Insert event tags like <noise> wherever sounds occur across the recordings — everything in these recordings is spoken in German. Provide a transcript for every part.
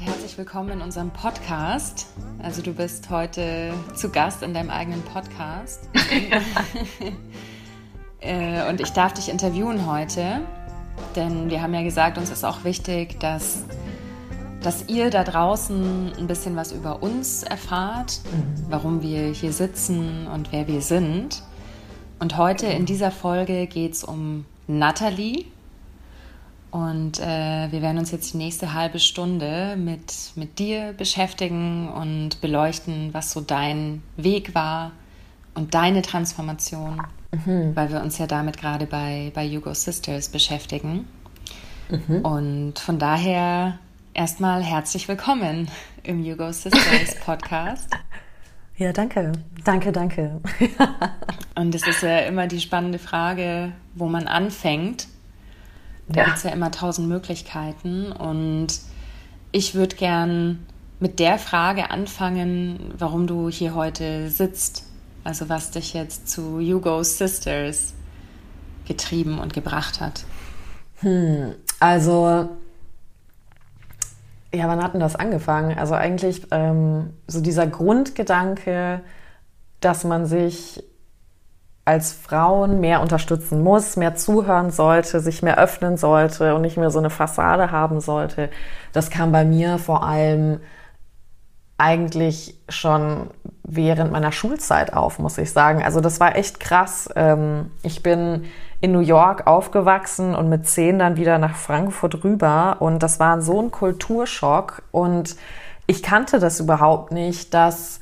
und herzlich willkommen in unserem Podcast. Also du bist heute zu Gast in deinem eigenen Podcast. <laughs> Äh, und ich darf dich interviewen heute, denn wir haben ja gesagt, uns ist auch wichtig, dass, dass ihr da draußen ein bisschen was über uns erfahrt, mhm. warum wir hier sitzen und wer wir sind. Und heute in dieser Folge geht es um Natalie. Und äh, wir werden uns jetzt die nächste halbe Stunde mit, mit dir beschäftigen und beleuchten, was so dein Weg war und deine Transformation, mhm. weil wir uns ja damit gerade bei, bei Hugo Sisters beschäftigen. Mhm. Und von daher erstmal herzlich willkommen im Hugo Sisters <laughs> Podcast. Ja, danke. Danke, danke. <laughs> und es ist ja immer die spannende Frage, wo man anfängt. Da ja. gibt es ja immer tausend Möglichkeiten. Und ich würde gern mit der Frage anfangen, warum du hier heute sitzt. Also was dich jetzt zu Hugo Sisters getrieben und gebracht hat. Hm, also, ja, wann hat denn das angefangen? Also eigentlich ähm, so dieser Grundgedanke, dass man sich als Frauen mehr unterstützen muss, mehr zuhören sollte, sich mehr öffnen sollte und nicht mehr so eine Fassade haben sollte. Das kam bei mir vor allem eigentlich schon während meiner Schulzeit auf, muss ich sagen. Also das war echt krass. Ähm, ich bin in New York aufgewachsen und mit zehn dann wieder nach Frankfurt rüber und das war so ein Kulturschock und ich kannte das überhaupt nicht, dass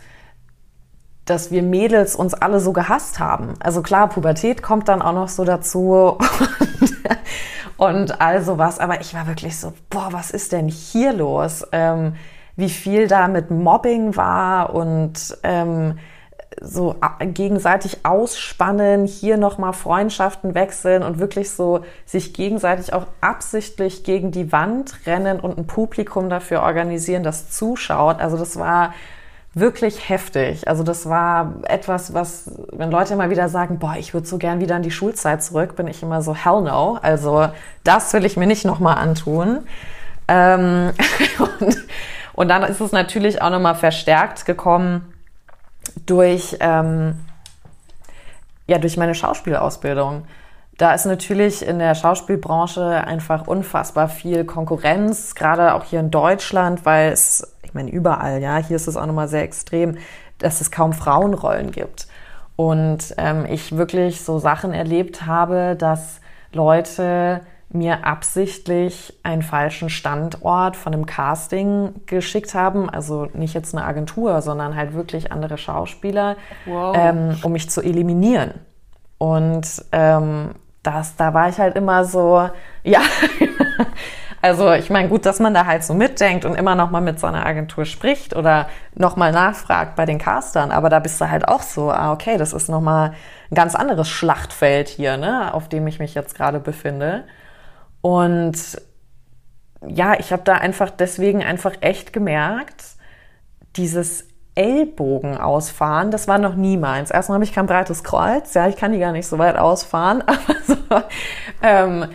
dass wir Mädels uns alle so gehasst haben. Also klar, Pubertät kommt dann auch noch so dazu und, <laughs> und all sowas. Aber ich war wirklich so, boah, was ist denn hier los? Ähm, wie viel da mit Mobbing war und ähm, so gegenseitig ausspannen, hier nochmal Freundschaften wechseln und wirklich so sich gegenseitig auch absichtlich gegen die Wand rennen und ein Publikum dafür organisieren, das zuschaut. Also das war wirklich heftig. Also das war etwas, was, wenn Leute immer wieder sagen, boah, ich würde so gern wieder in die Schulzeit zurück, bin ich immer so, hell no. Also das will ich mir nicht nochmal antun. Ähm, <laughs> und, und, dann ist es natürlich auch nochmal verstärkt gekommen durch, ähm, ja, durch meine Schauspielausbildung. Da ist natürlich in der Schauspielbranche einfach unfassbar viel Konkurrenz, gerade auch hier in Deutschland, weil es ich meine überall, ja, hier ist es auch nochmal sehr extrem, dass es kaum Frauenrollen gibt. Und ähm, ich wirklich so Sachen erlebt habe, dass Leute mir absichtlich einen falschen Standort von einem Casting geschickt haben. Also nicht jetzt eine Agentur, sondern halt wirklich andere Schauspieler, wow. ähm, um mich zu eliminieren. Und ähm, das, da war ich halt immer so, ja, <laughs> Also ich meine, gut, dass man da halt so mitdenkt und immer noch mal mit so einer Agentur spricht oder noch mal nachfragt bei den Castern, aber da bist du halt auch so, ah, okay, das ist noch mal ein ganz anderes Schlachtfeld hier, ne, auf dem ich mich jetzt gerade befinde. Und ja, ich habe da einfach deswegen einfach echt gemerkt, dieses Ellbogen ausfahren, das war noch nie meins. Erstmal habe ich kein breites Kreuz, ja, ich kann die gar nicht so weit ausfahren, <laughs> aber so, ähm,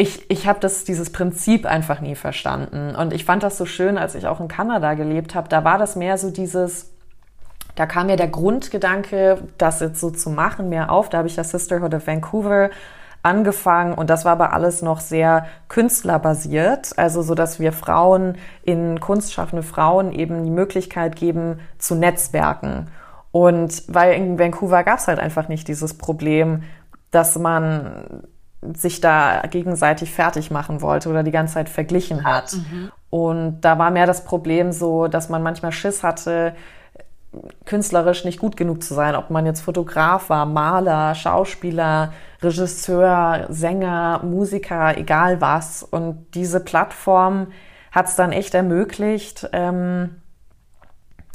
ich, ich habe dieses Prinzip einfach nie verstanden. Und ich fand das so schön, als ich auch in Kanada gelebt habe. Da war das mehr so dieses, da kam mir der Grundgedanke, das jetzt so zu machen, mehr auf. Da habe ich das Sisterhood of Vancouver angefangen und das war aber alles noch sehr künstlerbasiert, also so dass wir Frauen in kunstschaffende Frauen eben die Möglichkeit geben zu Netzwerken. Und weil in Vancouver gab es halt einfach nicht dieses Problem, dass man sich da gegenseitig fertig machen wollte oder die ganze Zeit verglichen hat. Mhm. Und da war mehr das Problem so, dass man manchmal Schiss hatte, künstlerisch nicht gut genug zu sein, ob man jetzt Fotograf war, Maler, Schauspieler, Regisseur, Sänger, Musiker, egal was. Und diese Plattform hat es dann echt ermöglicht, ähm,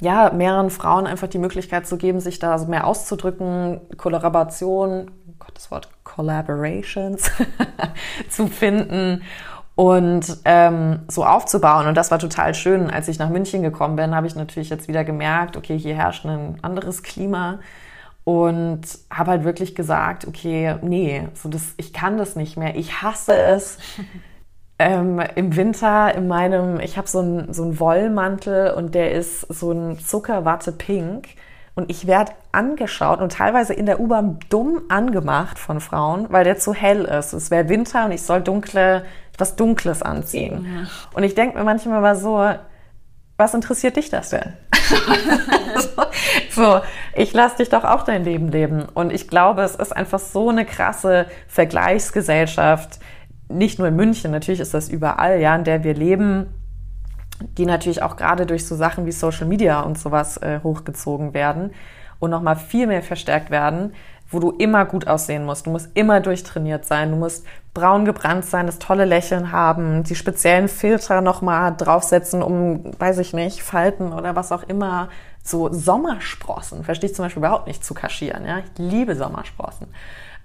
ja, mehreren Frauen einfach die Möglichkeit zu geben, sich da mehr auszudrücken, Kollaboration, Gottes Wort, Collaborations <laughs> zu finden und ähm, so aufzubauen. Und das war total schön. Als ich nach München gekommen bin, habe ich natürlich jetzt wieder gemerkt, okay, hier herrscht ein anderes Klima und habe halt wirklich gesagt, okay, nee, so das, ich kann das nicht mehr. Ich hasse es, <laughs> ähm, im Winter in meinem, ich habe so einen so Wollmantel und der ist so ein Zuckerwatte pink und ich werde angeschaut und teilweise in der U-Bahn dumm angemacht von Frauen, weil der zu hell ist. Es wäre Winter und ich soll dunkle, was Dunkles anziehen. Ja. Und ich denke mir manchmal mal so, was interessiert dich das denn? <laughs> so, ich lasse dich doch auch dein Leben leben. Und ich glaube, es ist einfach so eine krasse Vergleichsgesellschaft, nicht nur in München, natürlich ist das überall, ja, in der wir leben, die natürlich auch gerade durch so Sachen wie Social Media und sowas äh, hochgezogen werden und nochmal viel mehr verstärkt werden, wo du immer gut aussehen musst. Du musst immer durchtrainiert sein, du musst braun gebrannt sein, das tolle Lächeln haben, die speziellen Filter nochmal draufsetzen, um, weiß ich nicht, Falten oder was auch immer, so Sommersprossen, verstehe ich zum Beispiel überhaupt nicht zu kaschieren. Ja? Ich liebe Sommersprossen.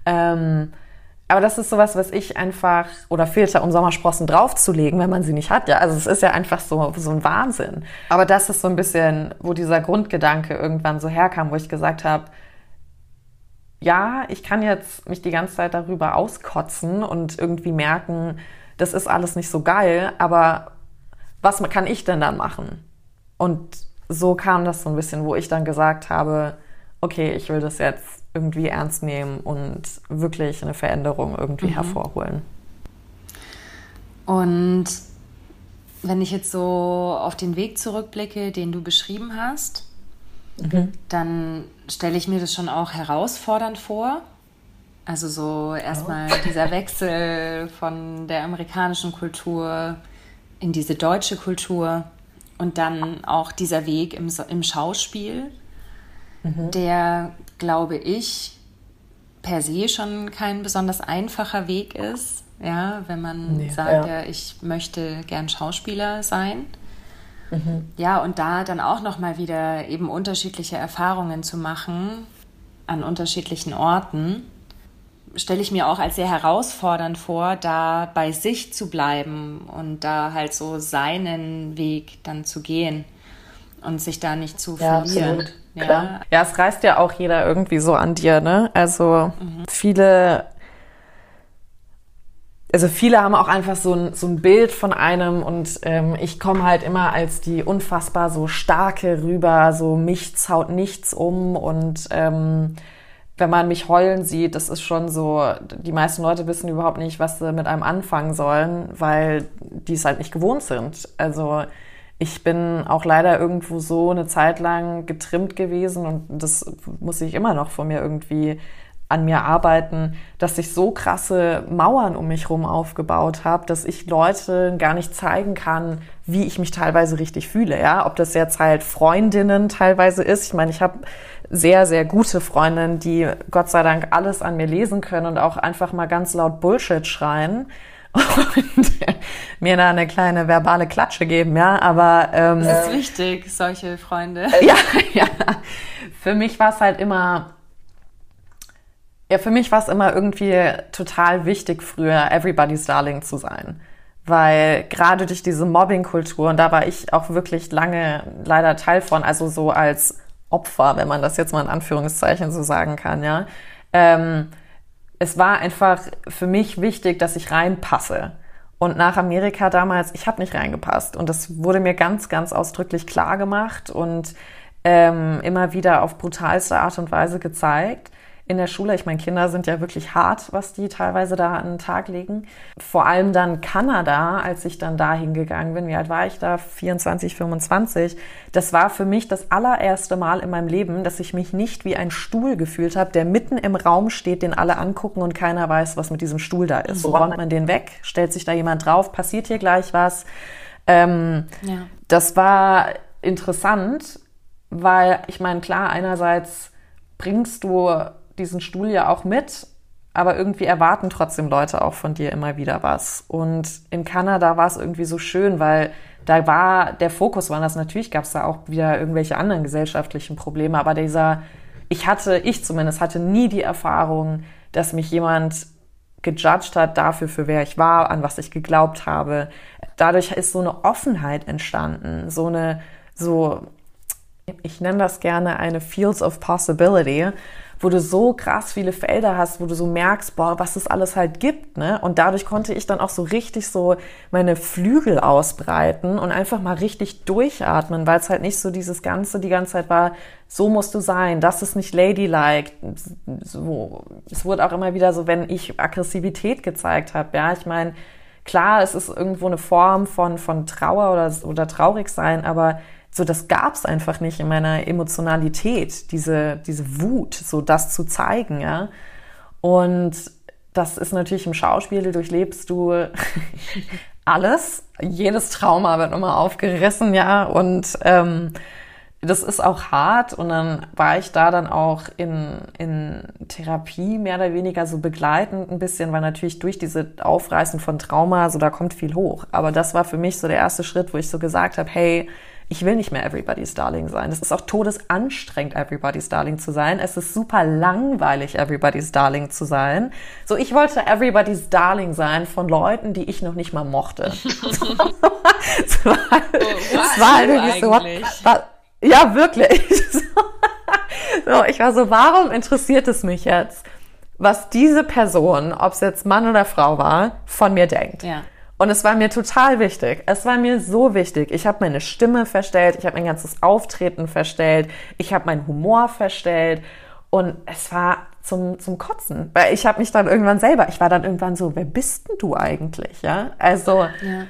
Ähm, aber das ist sowas, was ich einfach, oder Filter, um Sommersprossen draufzulegen, wenn man sie nicht hat. Ja, also es ist ja einfach so, so ein Wahnsinn. Aber das ist so ein bisschen, wo dieser Grundgedanke irgendwann so herkam, wo ich gesagt habe, ja, ich kann jetzt mich die ganze Zeit darüber auskotzen und irgendwie merken, das ist alles nicht so geil, aber was kann ich denn dann machen? Und so kam das so ein bisschen, wo ich dann gesagt habe, okay, ich will das jetzt irgendwie ernst nehmen und wirklich eine Veränderung irgendwie mhm. hervorholen. Und wenn ich jetzt so auf den Weg zurückblicke, den du beschrieben hast, mhm. dann stelle ich mir das schon auch herausfordernd vor. Also so erstmal oh. <laughs> dieser Wechsel von der amerikanischen Kultur in diese deutsche Kultur und dann auch dieser Weg im, im Schauspiel, mhm. der glaube ich, per se schon kein besonders einfacher Weg ist, ja, wenn man nee, sagt, ja. ja. ich möchte gern Schauspieler sein. Mhm. Ja, und da dann auch nochmal wieder eben unterschiedliche Erfahrungen zu machen an unterschiedlichen Orten, stelle ich mir auch als sehr herausfordernd vor, da bei sich zu bleiben und da halt so seinen Weg dann zu gehen und sich da nicht zu ja, verlieren. Absolut. Ja. ja, es reißt ja auch jeder irgendwie so an dir, ne? Also mhm. viele, also viele haben auch einfach so ein, so ein Bild von einem und ähm, ich komme halt immer als die unfassbar so starke rüber, so mich zaut nichts um und ähm, wenn man mich heulen sieht, das ist schon so, die meisten Leute wissen überhaupt nicht, was sie mit einem anfangen sollen, weil die es halt nicht gewohnt sind. Also ich bin auch leider irgendwo so eine Zeit lang getrimmt gewesen und das muss ich immer noch von mir irgendwie an mir arbeiten, dass ich so krasse Mauern um mich herum aufgebaut habe, dass ich Leute gar nicht zeigen kann, wie ich mich teilweise richtig fühle. Ja, ob das jetzt halt Freundinnen teilweise ist. Ich meine, ich habe sehr, sehr gute Freundinnen, die Gott sei Dank alles an mir lesen können und auch einfach mal ganz laut Bullshit schreien und <laughs> mir da eine kleine verbale Klatsche geben, ja, aber ähm, das ist wichtig, solche Freunde. Ja, <laughs> ja. Für mich war es halt immer ja, für mich war es immer irgendwie total wichtig, früher Everybody's Darling zu sein. Weil gerade durch diese Mobbing-Kultur, und da war ich auch wirklich lange leider Teil von, also so als Opfer, wenn man das jetzt mal in Anführungszeichen so sagen kann, ja, ähm, es war einfach für mich wichtig, dass ich reinpasse. Und nach Amerika damals, ich habe nicht reingepasst. Und das wurde mir ganz, ganz ausdrücklich klar gemacht und ähm, immer wieder auf brutalste Art und Weise gezeigt in der Schule. Ich meine, Kinder sind ja wirklich hart, was die teilweise da an den Tag legen. Vor allem dann Kanada, als ich dann da hingegangen bin. Wie alt war ich da? 24, 25. Das war für mich das allererste Mal in meinem Leben, dass ich mich nicht wie ein Stuhl gefühlt habe, der mitten im Raum steht, den alle angucken und keiner weiß, was mit diesem Stuhl da ist. So räumt man den weg, stellt sich da jemand drauf, passiert hier gleich was. Ähm, ja. Das war interessant, weil ich meine, klar, einerseits bringst du diesen Stuhl ja auch mit, aber irgendwie erwarten trotzdem Leute auch von dir immer wieder was. Und in Kanada war es irgendwie so schön, weil da war der Fokus war das natürlich gab es da auch wieder irgendwelche anderen gesellschaftlichen Probleme, aber dieser ich hatte ich zumindest hatte nie die Erfahrung, dass mich jemand gejudged hat dafür, für wer ich war, an was ich geglaubt habe. Dadurch ist so eine Offenheit entstanden, so eine, so, ich nenne das gerne eine Fields of Possibility, wo du so krass viele Felder hast, wo du so merkst, boah, was es alles halt gibt, ne? Und dadurch konnte ich dann auch so richtig so meine Flügel ausbreiten und einfach mal richtig durchatmen, weil es halt nicht so dieses Ganze die ganze Zeit war, so musst du sein, das ist nicht ladylike. So, es wurde auch immer wieder so, wenn ich Aggressivität gezeigt habe, ja, ich meine, klar, es ist irgendwo eine Form von, von Trauer oder, oder traurig sein, aber so das gab's einfach nicht in meiner Emotionalität, diese, diese Wut, so das zu zeigen, ja. Und das ist natürlich im Schauspiel, du durchlebst du <laughs> alles, jedes Trauma wird nochmal aufgerissen, ja, und ähm, das ist auch hart und dann war ich da dann auch in, in Therapie mehr oder weniger so begleitend ein bisschen, weil natürlich durch diese Aufreißen von Trauma, so da kommt viel hoch. Aber das war für mich so der erste Schritt, wo ich so gesagt habe, hey, ich will nicht mehr Everybody's Darling sein. Es ist auch todesanstrengend, Everybody's Darling zu sein. Es ist super langweilig, Everybody's Darling zu sein. So, ich wollte Everybody's Darling sein von Leuten, die ich noch nicht mal mochte. <laughs> <laughs> es war, oh, war halt irgendwie so, was, ja, wirklich. <laughs> so, ich war so, warum interessiert es mich jetzt, was diese Person, ob es jetzt Mann oder Frau war, von mir denkt? Ja. Und es war mir total wichtig. Es war mir so wichtig. Ich habe meine Stimme verstellt, ich habe mein ganzes Auftreten verstellt, ich habe meinen Humor verstellt und es war zum, zum Kotzen. Weil ich habe mich dann irgendwann selber, ich war dann irgendwann so, wer bist denn du eigentlich? Ja, also ja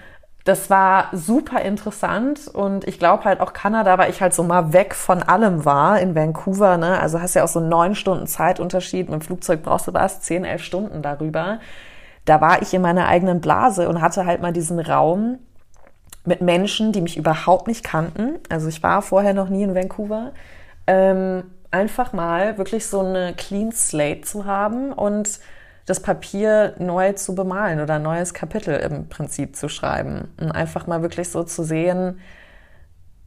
das war super interessant und ich glaube halt auch Kanada, weil ich halt so mal weg von allem war in Vancouver, ne? Also hast ja auch so neun Stunden Zeitunterschied. Mit dem Flugzeug brauchst du was, zehn, elf Stunden darüber. Da war ich in meiner eigenen Blase und hatte halt mal diesen Raum mit Menschen, die mich überhaupt nicht kannten. Also ich war vorher noch nie in Vancouver. Ähm, einfach mal wirklich so eine Clean Slate zu haben und das Papier neu zu bemalen oder ein neues Kapitel im Prinzip zu schreiben. Und einfach mal wirklich so zu sehen,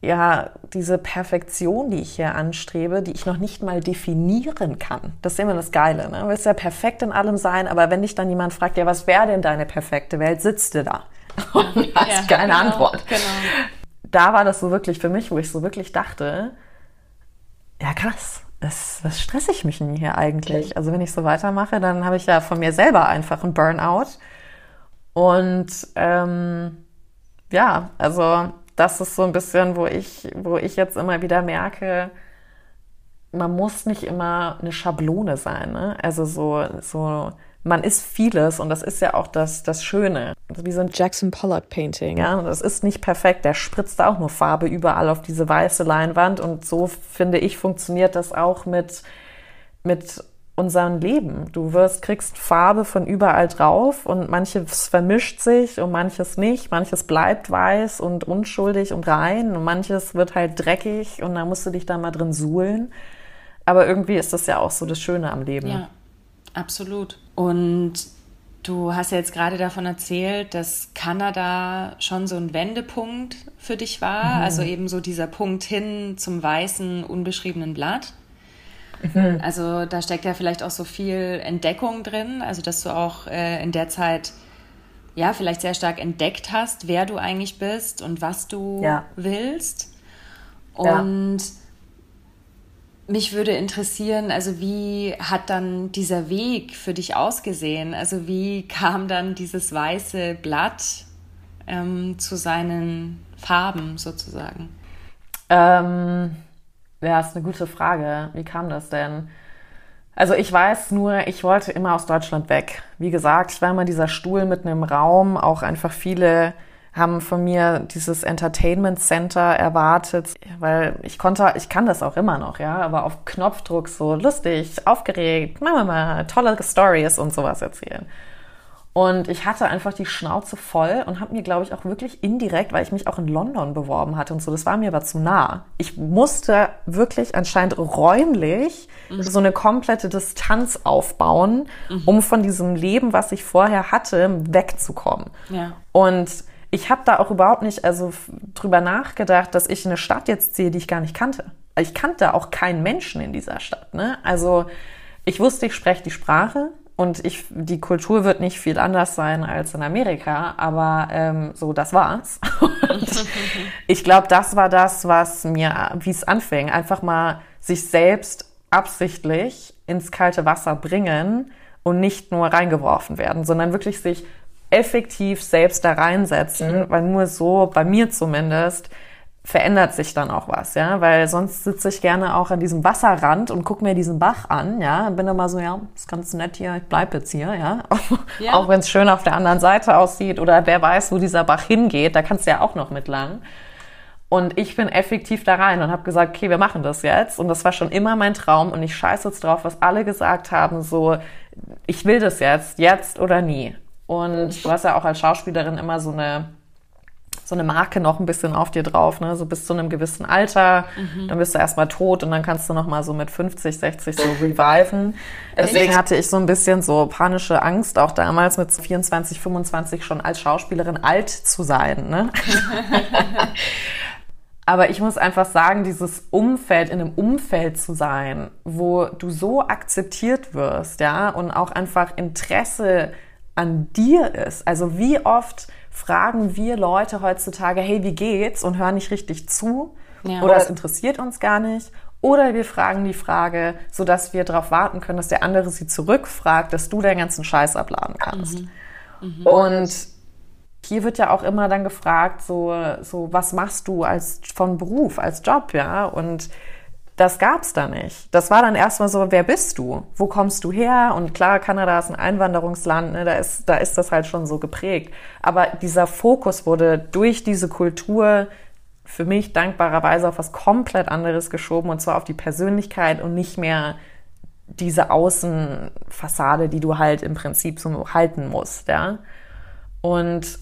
ja, diese Perfektion, die ich hier anstrebe, die ich noch nicht mal definieren kann. Das ist immer das Geile. Ne? Du willst ja perfekt in allem sein, aber wenn dich dann jemand fragt, ja, was wäre denn deine perfekte Welt, sitzt du da <laughs> und hast ja, keine genau, Antwort. Genau. Da war das so wirklich für mich, wo ich so wirklich dachte, ja krass, was, was stresse ich mich denn hier eigentlich? Okay. Also wenn ich so weitermache, dann habe ich ja von mir selber einfach einen Burnout. Und ähm, ja, also das ist so ein bisschen, wo ich, wo ich jetzt immer wieder merke, man muss nicht immer eine Schablone sein. Ne? Also so, so man ist vieles und das ist ja auch das, das Schöne. Also wie so ein Jackson Pollock Painting. Ja, das ist nicht perfekt. Der spritzt auch nur Farbe überall auf diese weiße Leinwand und so finde ich funktioniert das auch mit, mit unserem Leben. Du wirst, kriegst Farbe von überall drauf und manches vermischt sich und manches nicht. Manches bleibt weiß und unschuldig und rein und manches wird halt dreckig und da musst du dich da mal drin suhlen. Aber irgendwie ist das ja auch so das Schöne am Leben. Ja, absolut. Und du hast ja jetzt gerade davon erzählt, dass Kanada schon so ein Wendepunkt für dich war, mhm. also eben so dieser Punkt hin zum weißen, unbeschriebenen Blatt. Mhm. Also da steckt ja vielleicht auch so viel Entdeckung drin, also dass du auch äh, in der Zeit ja vielleicht sehr stark entdeckt hast, wer du eigentlich bist und was du ja. willst. Und ja mich würde interessieren, also wie hat dann dieser Weg für dich ausgesehen? Also wie kam dann dieses weiße Blatt ähm, zu seinen Farben sozusagen? Ähm, ja, ist eine gute Frage. Wie kam das denn? Also ich weiß nur, ich wollte immer aus Deutschland weg. Wie gesagt, ich war immer dieser Stuhl mitten im Raum, auch einfach viele haben von mir dieses Entertainment Center erwartet, weil ich konnte, ich kann das auch immer noch, ja, aber auf Knopfdruck so lustig, aufgeregt, Mama, tolle Stories und sowas erzählen. Und ich hatte einfach die Schnauze voll und habe mir, glaube ich, auch wirklich indirekt, weil ich mich auch in London beworben hatte und so, das war mir aber zu nah. Ich musste wirklich anscheinend räumlich mhm. so eine komplette Distanz aufbauen, mhm. um von diesem Leben, was ich vorher hatte, wegzukommen. Ja. Und ich habe da auch überhaupt nicht also drüber nachgedacht, dass ich eine Stadt jetzt sehe, die ich gar nicht kannte. Ich kannte auch keinen Menschen in dieser Stadt. Ne? Also ich wusste, ich spreche die Sprache und ich, die Kultur wird nicht viel anders sein als in Amerika, aber ähm, so, das war's. ich glaube, das war das, was mir, wie es anfing, einfach mal sich selbst absichtlich ins kalte Wasser bringen und nicht nur reingeworfen werden, sondern wirklich sich effektiv selbst da reinsetzen, weil nur so, bei mir zumindest, verändert sich dann auch was, ja, weil sonst sitze ich gerne auch an diesem Wasserrand und gucke mir diesen Bach an, ja, bin immer so, ja, ist ganz nett hier, ich bleib jetzt hier, ja, ja. <laughs> auch wenn es schön auf der anderen Seite aussieht oder wer weiß, wo dieser Bach hingeht, da kannst du ja auch noch mit lang. Und ich bin effektiv da rein und habe gesagt, okay, wir machen das jetzt. Und das war schon immer mein Traum und ich scheiße jetzt drauf, was alle gesagt haben, so, ich will das jetzt, jetzt oder nie. Und du hast ja auch als Schauspielerin immer so eine so eine Marke noch ein bisschen auf dir drauf, ne? so bis zu einem gewissen Alter, mhm. dann bist du erstmal tot und dann kannst du noch mal so mit 50, 60 so reviven. <laughs> Deswegen hatte ich so ein bisschen so panische Angst, auch damals mit 24, 25 schon als Schauspielerin alt zu sein. Ne? <laughs> Aber ich muss einfach sagen, dieses Umfeld, in einem Umfeld zu sein, wo du so akzeptiert wirst, ja, und auch einfach Interesse an dir ist. Also wie oft fragen wir Leute heutzutage, hey, wie geht's? Und hören nicht richtig zu. Ja. Oder es interessiert uns gar nicht. Oder wir fragen die Frage, so dass wir darauf warten können, dass der andere sie zurückfragt, dass du den ganzen Scheiß abladen kannst. Mhm. Mhm. Und hier wird ja auch immer dann gefragt, so, so, was machst du als, von Beruf, als Job, ja? Und das gab's da nicht. Das war dann erstmal so, wer bist du? Wo kommst du her? Und klar, Kanada ist ein Einwanderungsland, ne, da, ist, da ist das halt schon so geprägt. Aber dieser Fokus wurde durch diese Kultur für mich dankbarerweise auf was komplett anderes geschoben, und zwar auf die Persönlichkeit und nicht mehr diese Außenfassade, die du halt im Prinzip so halten musst, ja. Und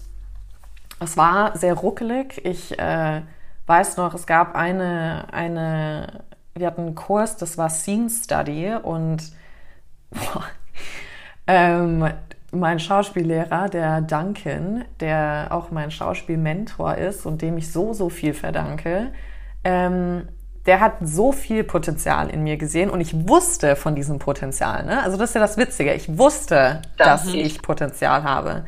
es war sehr ruckelig. Ich äh, weiß noch, es gab eine, eine wir hatten einen Kurs, das war Scene Study und boah, ähm, mein Schauspiellehrer, der Duncan, der auch mein Schauspielmentor ist und dem ich so, so viel verdanke, ähm, der hat so viel Potenzial in mir gesehen und ich wusste von diesem Potenzial. Ne? Also das ist ja das Witzige. Ich wusste, das dass ich Potenzial habe.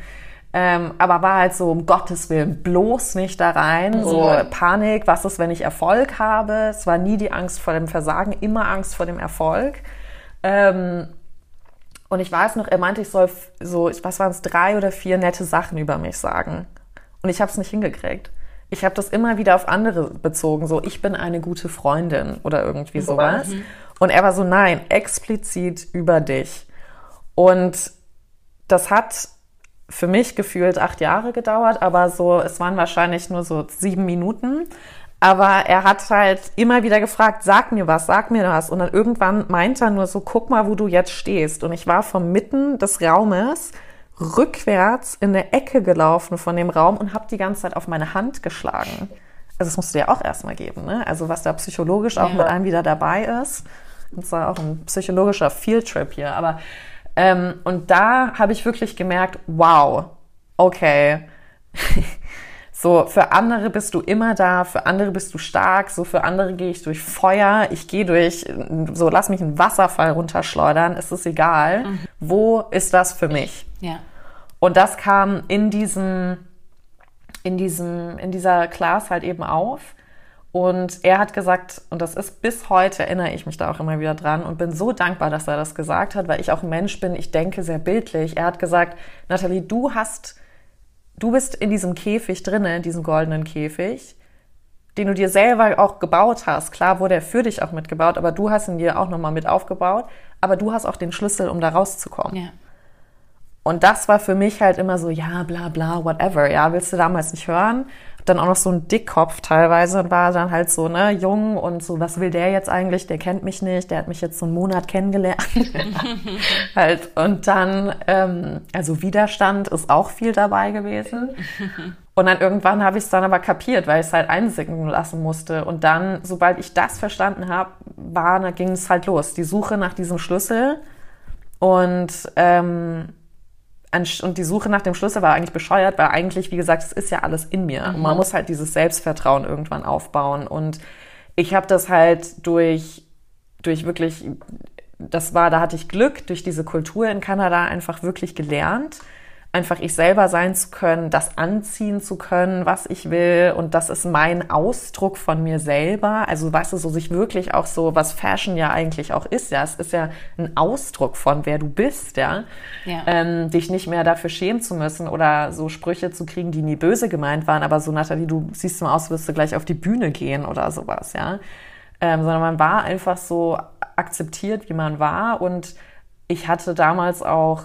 Ähm, aber war halt so, um Gottes Willen, bloß nicht da rein. So Panik, was ist, wenn ich Erfolg habe? Es war nie die Angst vor dem Versagen, immer Angst vor dem Erfolg. Ähm, und ich weiß noch, er meinte, ich soll so, was waren es, drei oder vier nette Sachen über mich sagen. Und ich habe es nicht hingekriegt. Ich habe das immer wieder auf andere bezogen, so ich bin eine gute Freundin oder irgendwie sowas. Mhm. Und er war so, nein, explizit über dich. Und das hat für mich gefühlt acht Jahre gedauert, aber so, es waren wahrscheinlich nur so sieben Minuten. Aber er hat halt immer wieder gefragt, sag mir was, sag mir was. Und dann irgendwann meint er nur so, guck mal, wo du jetzt stehst. Und ich war vom Mitten des Raumes rückwärts in der Ecke gelaufen von dem Raum und habe die ganze Zeit auf meine Hand geschlagen. Also das musst du ja auch erstmal geben, ne? Also was da psychologisch auch ja. mit einem wieder dabei ist. Das war auch ein psychologischer Fieldtrip hier. Aber ähm, und da habe ich wirklich gemerkt, wow, okay. <laughs> so, für andere bist du immer da, für andere bist du stark, so für andere gehe ich durch Feuer, ich gehe durch, so lass mich einen Wasserfall runterschleudern, ist es egal. Mhm. Wo ist das für mich? Ja. Und das kam in diesem, in diesem, in dieser Class halt eben auf. Und er hat gesagt, und das ist bis heute, erinnere ich mich da auch immer wieder dran und bin so dankbar, dass er das gesagt hat, weil ich auch ein Mensch bin, ich denke sehr bildlich. Er hat gesagt, Nathalie, du hast, du bist in diesem Käfig drinnen, in diesem goldenen Käfig, den du dir selber auch gebaut hast. Klar wurde er für dich auch mitgebaut, aber du hast ihn dir auch nochmal mit aufgebaut. Aber du hast auch den Schlüssel, um da rauszukommen. Ja. Und das war für mich halt immer so, ja, bla, bla, whatever. Ja, willst du damals nicht hören? Dann auch noch so ein Dickkopf teilweise und war dann halt so, ne, jung und so, was will der jetzt eigentlich? Der kennt mich nicht, der hat mich jetzt so einen Monat kennengelernt. <laughs> halt, und dann, ähm, also Widerstand ist auch viel dabei gewesen. Und dann irgendwann habe ich es dann aber kapiert, weil ich es halt einsinken lassen musste. Und dann, sobald ich das verstanden habe, war, da ging es halt los. Die Suche nach diesem Schlüssel. Und ähm, und die Suche nach dem Schlüssel war eigentlich bescheuert, weil eigentlich, wie gesagt, es ist ja alles in mir. Mhm. Und man muss halt dieses Selbstvertrauen irgendwann aufbauen. Und ich habe das halt durch, durch wirklich, das war, da hatte ich Glück, durch diese Kultur in Kanada einfach wirklich gelernt. Einfach ich selber sein zu können, das anziehen zu können, was ich will. Und das ist mein Ausdruck von mir selber. Also weißt du, so sich wirklich auch so, was Fashion ja eigentlich auch ist, ja. Es ist ja ein Ausdruck von wer du bist, ja. ja. Ähm, dich nicht mehr dafür schämen zu müssen oder so Sprüche zu kriegen, die nie böse gemeint waren, aber so, Nathalie, du siehst mal aus, wirst du gleich auf die Bühne gehen oder sowas, ja. Ähm, sondern man war einfach so akzeptiert, wie man war und ich hatte damals auch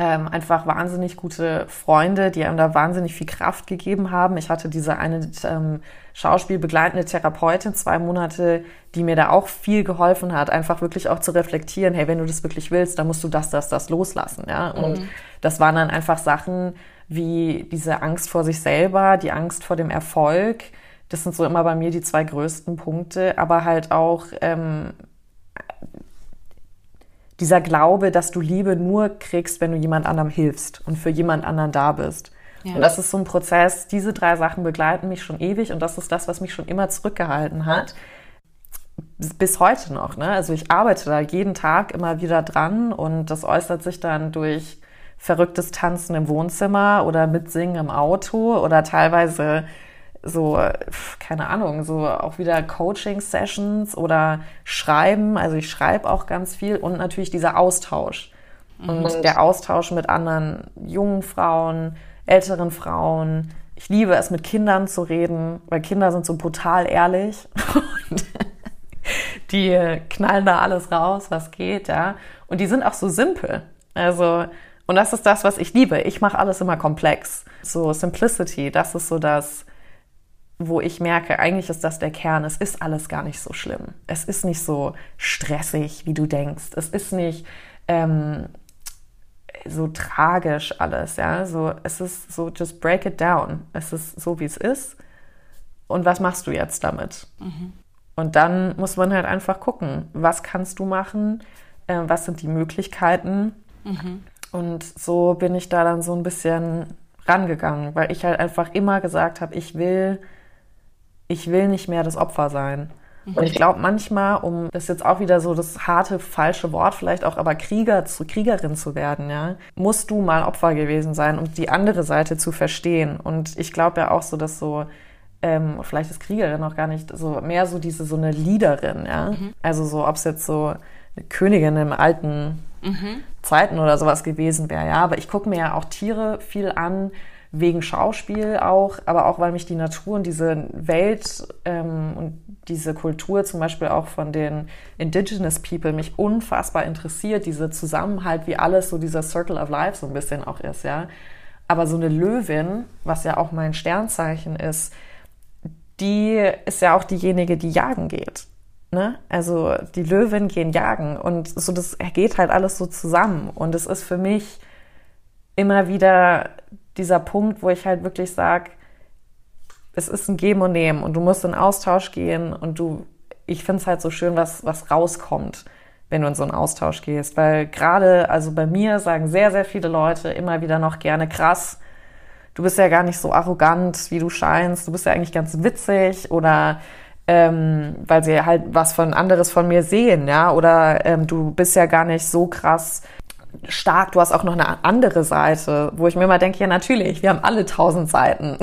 ähm, einfach wahnsinnig gute Freunde, die einem da wahnsinnig viel Kraft gegeben haben. Ich hatte diese eine ähm, schauspielbegleitende Therapeutin zwei Monate, die mir da auch viel geholfen hat, einfach wirklich auch zu reflektieren, hey, wenn du das wirklich willst, dann musst du das, das, das loslassen. Ja? Und mhm. das waren dann einfach Sachen wie diese Angst vor sich selber, die Angst vor dem Erfolg. Das sind so immer bei mir die zwei größten Punkte, aber halt auch ähm, dieser Glaube, dass du Liebe nur kriegst, wenn du jemand anderem hilfst und für jemand anderen da bist. Ja. Und das ist so ein Prozess, diese drei Sachen begleiten mich schon ewig und das ist das, was mich schon immer zurückgehalten hat. Bis heute noch. Ne? Also ich arbeite da jeden Tag immer wieder dran und das äußert sich dann durch verrücktes Tanzen im Wohnzimmer oder Mitsingen im Auto oder teilweise so, keine Ahnung, so auch wieder Coaching-Sessions oder Schreiben. Also ich schreibe auch ganz viel und natürlich dieser Austausch. Mhm. Und der Austausch mit anderen jungen Frauen, älteren Frauen. Ich liebe es, mit Kindern zu reden, weil Kinder sind so brutal ehrlich. Und <laughs> die knallen da alles raus, was geht, ja. Und die sind auch so simpel. Also, und das ist das, was ich liebe. Ich mache alles immer komplex. So Simplicity, das ist so das, wo ich merke, eigentlich ist das der Kern. Es ist alles gar nicht so schlimm. Es ist nicht so stressig, wie du denkst. Es ist nicht ähm, so tragisch alles. Ja, so es ist so just break it down. Es ist so wie es ist. Und was machst du jetzt damit? Mhm. Und dann muss man halt einfach gucken, was kannst du machen? Äh, was sind die Möglichkeiten? Mhm. Und so bin ich da dann so ein bisschen rangegangen, weil ich halt einfach immer gesagt habe, ich will ich will nicht mehr das Opfer sein. Und ich glaube manchmal, um das ist jetzt auch wieder so das harte, falsche Wort vielleicht auch, aber Krieger zu Kriegerin zu werden, ja, musst du mal Opfer gewesen sein, um die andere Seite zu verstehen. Und ich glaube ja auch so, dass so ähm, vielleicht ist Kriegerin auch gar nicht so mehr so diese so eine Leaderin, ja. Mhm. Also so, ob es jetzt so eine Königin im alten mhm. Zeiten oder sowas gewesen wäre, ja. Aber ich gucke mir ja auch Tiere viel an wegen Schauspiel auch, aber auch weil mich die Natur und diese Welt ähm, und diese Kultur zum Beispiel auch von den Indigenous People mich unfassbar interessiert, diese Zusammenhalt, wie alles so dieser Circle of Life so ein bisschen auch ist, ja. Aber so eine Löwin, was ja auch mein Sternzeichen ist, die ist ja auch diejenige, die jagen geht. Ne? Also die Löwen gehen jagen und so das geht halt alles so zusammen und es ist für mich immer wieder dieser Punkt, wo ich halt wirklich sage, es ist ein Geben und Nehmen und du musst in Austausch gehen und du, ich finde es halt so schön, was, was rauskommt, wenn du in so einen Austausch gehst. Weil gerade, also bei mir sagen sehr, sehr viele Leute immer wieder noch gerne krass, du bist ja gar nicht so arrogant, wie du scheinst, du bist ja eigentlich ganz witzig oder ähm, weil sie halt was von anderes von mir sehen, ja, oder ähm, du bist ja gar nicht so krass stark. Du hast auch noch eine andere Seite, wo ich mir immer denke, ja natürlich, wir haben alle tausend Seiten.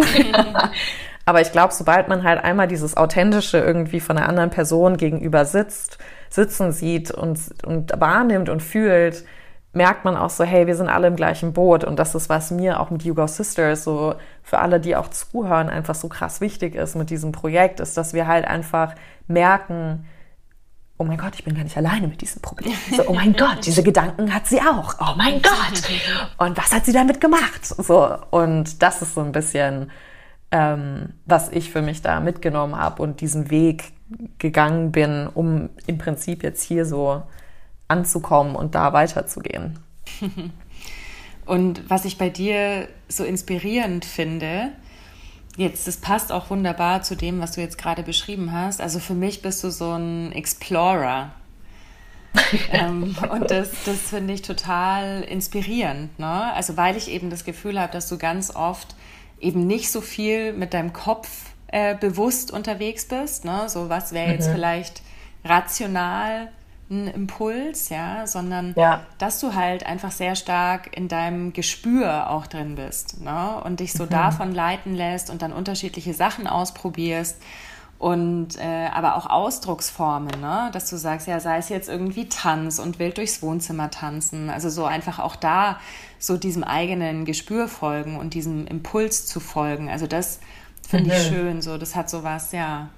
<laughs> Aber ich glaube, sobald man halt einmal dieses Authentische irgendwie von einer anderen Person gegenüber sitzt, sitzen sieht und, und wahrnimmt und fühlt, merkt man auch so, hey, wir sind alle im gleichen Boot. Und das ist, was mir auch mit You Go Sisters so für alle, die auch zuhören, einfach so krass wichtig ist mit diesem Projekt, ist, dass wir halt einfach merken, oh mein Gott, ich bin gar nicht alleine mit diesem Problem. <laughs> So, oh mein Gott, diese Gedanken hat sie auch. Oh mein Gott. Und was hat sie damit gemacht? So, und das ist so ein bisschen, ähm, was ich für mich da mitgenommen habe und diesen Weg gegangen bin, um im Prinzip jetzt hier so anzukommen und da weiterzugehen. <laughs> Und was ich bei dir so inspirierend finde, Jetzt, das passt auch wunderbar zu dem, was du jetzt gerade beschrieben hast. Also für mich bist du so ein Explorer. <laughs> ähm, und das, das finde ich total inspirierend. Ne? Also weil ich eben das Gefühl habe, dass du ganz oft eben nicht so viel mit deinem Kopf äh, bewusst unterwegs bist. Ne? So was wäre jetzt mhm. vielleicht rational ein Impuls, ja, sondern ja. dass du halt einfach sehr stark in deinem Gespür auch drin bist ne? und dich so mhm. davon leiten lässt und dann unterschiedliche Sachen ausprobierst und äh, aber auch Ausdrucksformen, ne? dass du sagst, ja, sei es jetzt irgendwie Tanz und wild durchs Wohnzimmer tanzen, also so einfach auch da so diesem eigenen Gespür folgen und diesem Impuls zu folgen. Also das finde mhm. ich schön, so das hat sowas, ja,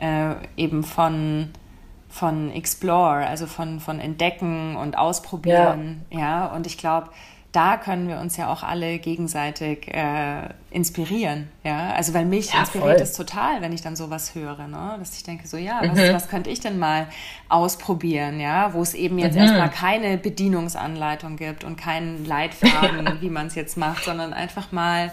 äh, eben von von Explore, also von, von Entdecken und Ausprobieren. Ja, ja? und ich glaube, da können wir uns ja auch alle gegenseitig äh, inspirieren. Ja, also weil mich ja, inspiriert es total, wenn ich dann sowas höre, ne? dass ich denke so, ja, was, mhm. was könnte ich denn mal ausprobieren, ja, wo es eben jetzt mhm. erstmal keine Bedienungsanleitung gibt und keinen Leitfaden, <laughs> wie man es jetzt macht, sondern einfach mal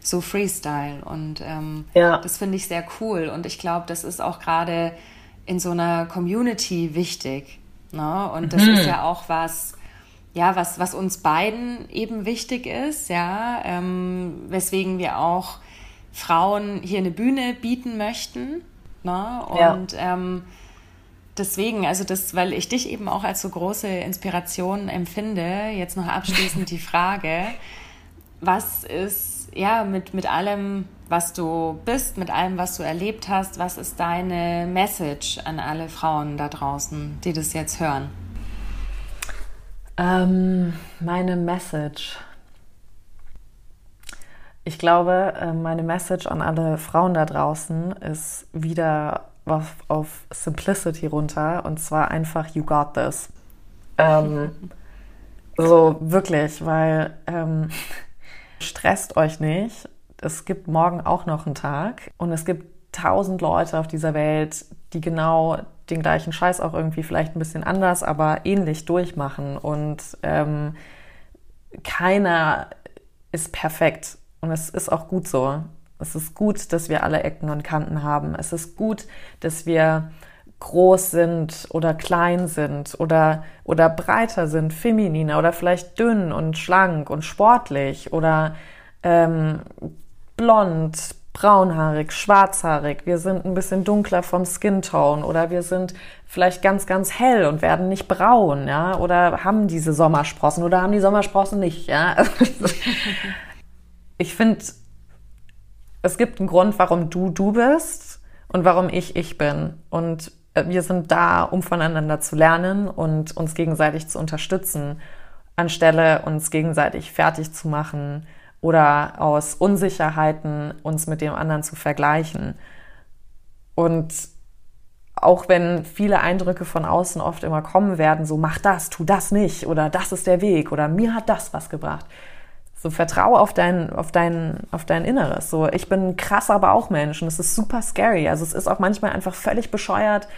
so Freestyle. Und ähm, ja. das finde ich sehr cool. Und ich glaube, das ist auch gerade in so einer Community wichtig. Ne? Und das mhm. ist ja auch was, ja, was, was uns beiden eben wichtig ist, ja, ähm, weswegen wir auch Frauen hier eine Bühne bieten möchten. Ne? Und ja. ähm, deswegen, also das, weil ich dich eben auch als so große Inspiration empfinde, jetzt noch abschließend die <laughs> Frage, was ist ja mit, mit allem, was du bist, mit allem, was du erlebt hast, was ist deine Message an alle Frauen da draußen, die das jetzt hören? Ähm, meine Message. Ich glaube, äh, meine Message an alle Frauen da draußen ist wieder auf, auf Simplicity runter und zwar einfach You got this. Ähm, <laughs> so wirklich, weil ähm, stresst euch nicht. Es gibt morgen auch noch einen Tag und es gibt tausend Leute auf dieser Welt, die genau den gleichen Scheiß auch irgendwie vielleicht ein bisschen anders, aber ähnlich durchmachen. Und ähm, keiner ist perfekt. Und es ist auch gut so. Es ist gut, dass wir alle Ecken und Kanten haben. Es ist gut, dass wir groß sind oder klein sind oder, oder breiter sind, femininer oder vielleicht dünn und schlank und sportlich oder ähm, blond, braunhaarig, schwarzhaarig, wir sind ein bisschen dunkler vom Skin Tone oder wir sind vielleicht ganz, ganz hell und werden nicht braun, ja, oder haben diese Sommersprossen oder haben die Sommersprossen nicht, ja. <laughs> ich finde, es gibt einen Grund, warum du du bist und warum ich ich bin und wir sind da, um voneinander zu lernen und uns gegenseitig zu unterstützen, anstelle uns gegenseitig fertig zu machen, oder aus Unsicherheiten uns mit dem anderen zu vergleichen. Und auch wenn viele Eindrücke von außen oft immer kommen werden, so mach das, tu das nicht oder das ist der Weg oder mir hat das was gebracht. So vertraue auf dein, auf dein, auf dein Inneres. So, ich bin ein krasser Bauchmensch und es ist super scary. Also es ist auch manchmal einfach völlig bescheuert,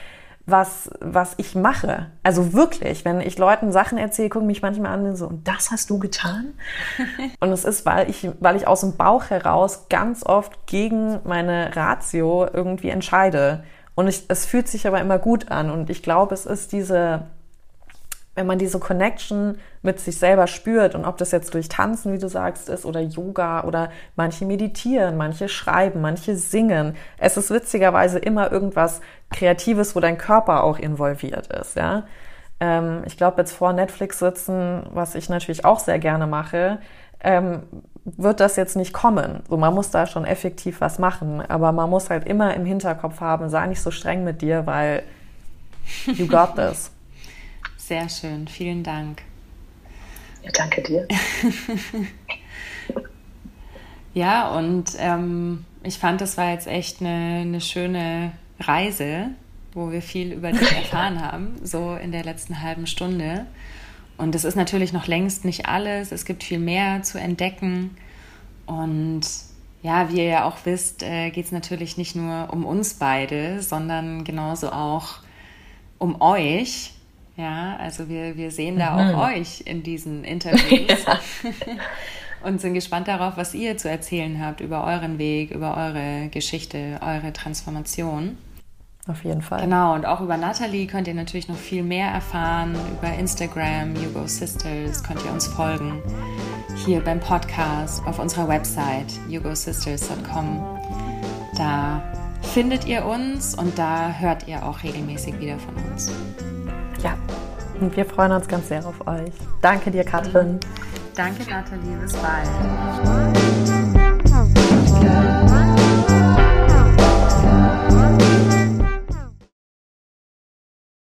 was, was ich mache. Also wirklich, wenn ich Leuten Sachen erzähle, gucken mich manchmal an und so, und das hast du getan? <laughs> und es ist, weil ich, weil ich aus dem Bauch heraus ganz oft gegen meine Ratio irgendwie entscheide. Und ich, es fühlt sich aber immer gut an. Und ich glaube, es ist diese, wenn man diese Connection mit sich selber spürt und ob das jetzt durch Tanzen, wie du sagst, ist oder Yoga oder manche meditieren, manche schreiben, manche singen. Es ist witzigerweise immer irgendwas Kreatives, wo dein Körper auch involviert ist, ja. Ähm, ich glaube, jetzt vor Netflix sitzen, was ich natürlich auch sehr gerne mache, ähm, wird das jetzt nicht kommen. So, man muss da schon effektiv was machen, aber man muss halt immer im Hinterkopf haben, sei nicht so streng mit dir, weil you got this. <laughs> Sehr schön, vielen Dank. Ja, danke dir. <laughs> ja, und ähm, ich fand, das war jetzt echt eine, eine schöne Reise, wo wir viel über dich <laughs> erfahren haben, so in der letzten halben Stunde. Und es ist natürlich noch längst nicht alles. Es gibt viel mehr zu entdecken. Und ja, wie ihr ja auch wisst, äh, geht es natürlich nicht nur um uns beide, sondern genauso auch um euch. Ja, also wir, wir sehen da mhm. auch euch in diesen Interviews <laughs> ja. <laughs> und sind gespannt darauf, was ihr zu erzählen habt über euren Weg, über eure Geschichte, eure Transformation. Auf jeden Fall. Genau, und auch über Natalie könnt ihr natürlich noch viel mehr erfahren. Über Instagram, Hugo Sisters, könnt ihr uns folgen. Hier beim Podcast, auf unserer Website, hugosisters.com. Da findet ihr uns und da hört ihr auch regelmäßig wieder von uns. Ja, Und wir freuen uns ganz sehr auf euch. Danke dir, Katrin. Danke, Nathalie. Bis bald.